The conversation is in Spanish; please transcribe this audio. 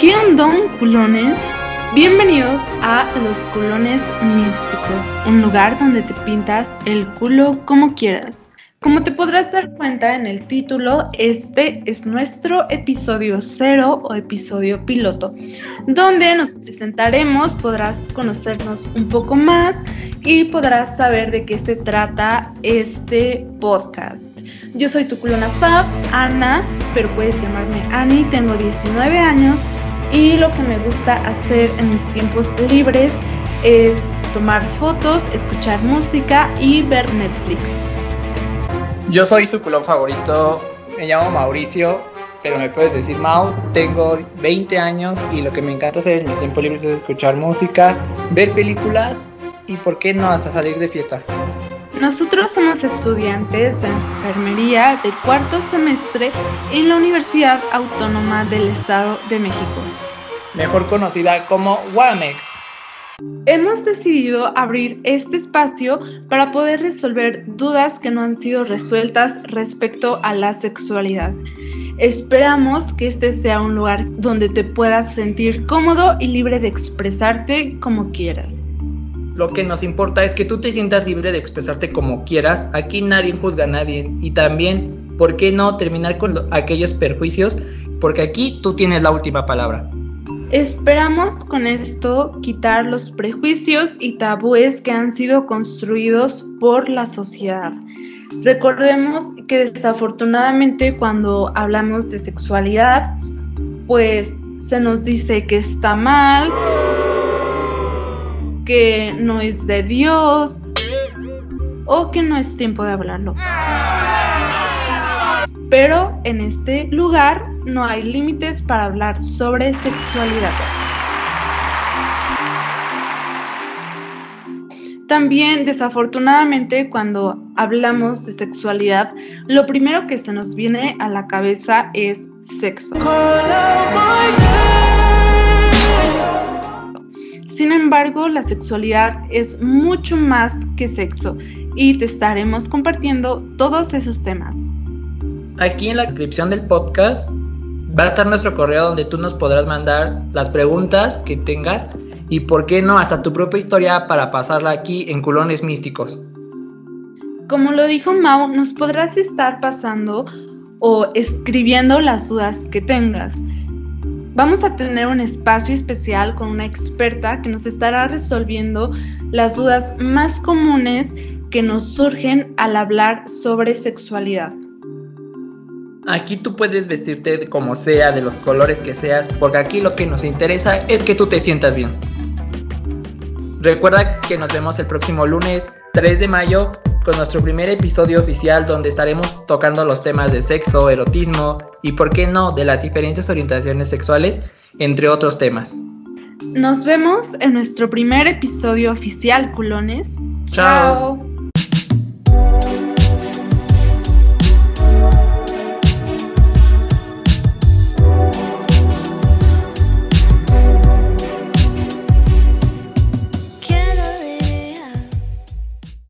¿Qué onda, culones? Bienvenidos a Los Culones Místicos, un lugar donde te pintas el culo como quieras. Como te podrás dar cuenta en el título, este es nuestro episodio cero o episodio piloto, donde nos presentaremos, podrás conocernos un poco más y podrás saber de qué se trata este podcast. Yo soy tu culona Fab, Ana, pero puedes llamarme Ani, tengo 19 años y lo que me gusta hacer en mis tiempos libres es tomar fotos, escuchar música y ver Netflix. Yo soy su culón favorito, me llamo Mauricio, pero me puedes decir Mau, tengo 20 años y lo que me encanta hacer en mis tiempos libres es escuchar música, ver películas y por qué no hasta salir de fiesta. Nosotros somos estudiantes de enfermería de cuarto semestre en la Universidad Autónoma del Estado de México. Mejor conocida como WAMEX. Hemos decidido abrir este espacio para poder resolver dudas que no han sido resueltas respecto a la sexualidad. Esperamos que este sea un lugar donde te puedas sentir cómodo y libre de expresarte como quieras. Lo que nos importa es que tú te sientas libre de expresarte como quieras. Aquí nadie juzga a nadie. Y también, ¿por qué no terminar con aquellos perjuicios? Porque aquí tú tienes la última palabra. Esperamos con esto quitar los prejuicios y tabúes que han sido construidos por la sociedad. Recordemos que desafortunadamente cuando hablamos de sexualidad, pues se nos dice que está mal, que no es de Dios o que no es tiempo de hablarlo. Pero en este lugar no hay límites para hablar sobre sexualidad. También, desafortunadamente, cuando hablamos de sexualidad, lo primero que se nos viene a la cabeza es sexo. Embargo, la sexualidad es mucho más que sexo y te estaremos compartiendo todos esos temas. Aquí en la descripción del podcast va a estar nuestro correo donde tú nos podrás mandar las preguntas que tengas y por qué no hasta tu propia historia para pasarla aquí en Culones Místicos. Como lo dijo Mau, nos podrás estar pasando o escribiendo las dudas que tengas. Vamos a tener un espacio especial con una experta que nos estará resolviendo las dudas más comunes que nos surgen al hablar sobre sexualidad. Aquí tú puedes vestirte como sea, de los colores que seas, porque aquí lo que nos interesa es que tú te sientas bien. Recuerda que nos vemos el próximo lunes 3 de mayo con nuestro primer episodio oficial donde estaremos tocando los temas de sexo, erotismo y, por qué no, de las diferentes orientaciones sexuales, entre otros temas. Nos vemos en nuestro primer episodio oficial, culones. Chao.